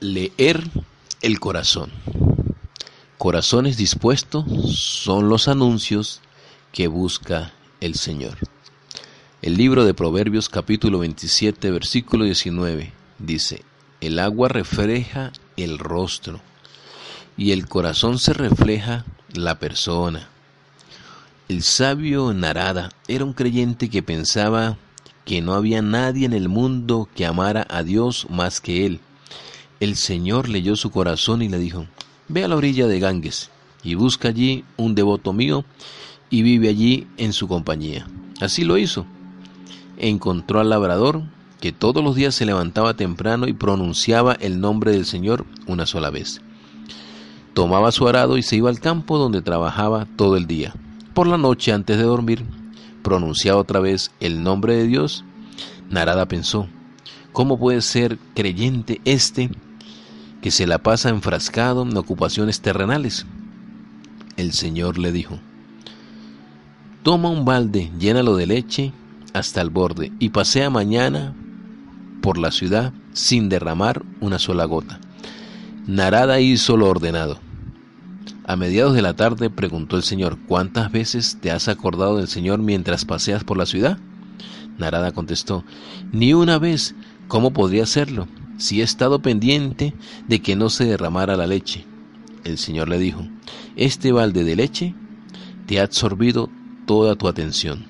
Leer el corazón. Corazones dispuestos son los anuncios que busca el Señor. El libro de Proverbios capítulo 27 versículo 19 dice, el agua refleja el rostro y el corazón se refleja la persona. El sabio Narada era un creyente que pensaba que no había nadie en el mundo que amara a Dios más que él el Señor leyó su corazón y le dijo, Ve a la orilla de Ganges y busca allí un devoto mío y vive allí en su compañía. Así lo hizo. Encontró al labrador que todos los días se levantaba temprano y pronunciaba el nombre del Señor una sola vez. Tomaba su arado y se iba al campo donde trabajaba todo el día. Por la noche, antes de dormir, pronunciaba otra vez el nombre de Dios. Narada pensó, ¿cómo puede ser creyente este que se la pasa enfrascado en ocupaciones terrenales. El Señor le dijo, Toma un balde, llénalo de leche hasta el borde y pasea mañana por la ciudad sin derramar una sola gota. Narada hizo lo ordenado. A mediados de la tarde preguntó el Señor, ¿cuántas veces te has acordado del Señor mientras paseas por la ciudad? Narada contestó, ni una vez, ¿cómo podría hacerlo? Si he estado pendiente de que no se derramara la leche. El Señor le dijo, este balde de leche te ha absorbido toda tu atención.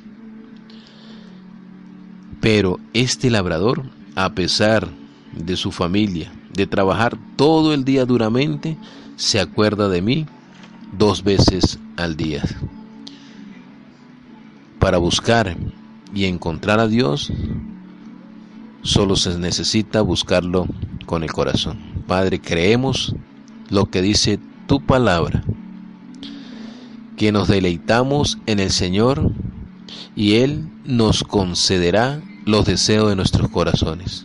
Pero este labrador, a pesar de su familia, de trabajar todo el día duramente, se acuerda de mí dos veces al día. Para buscar y encontrar a Dios, Solo se necesita buscarlo con el corazón. Padre, creemos lo que dice tu palabra, que nos deleitamos en el Señor y Él nos concederá los deseos de nuestros corazones,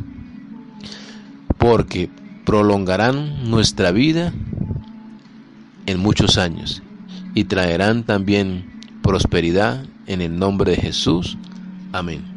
porque prolongarán nuestra vida en muchos años y traerán también prosperidad en el nombre de Jesús. Amén.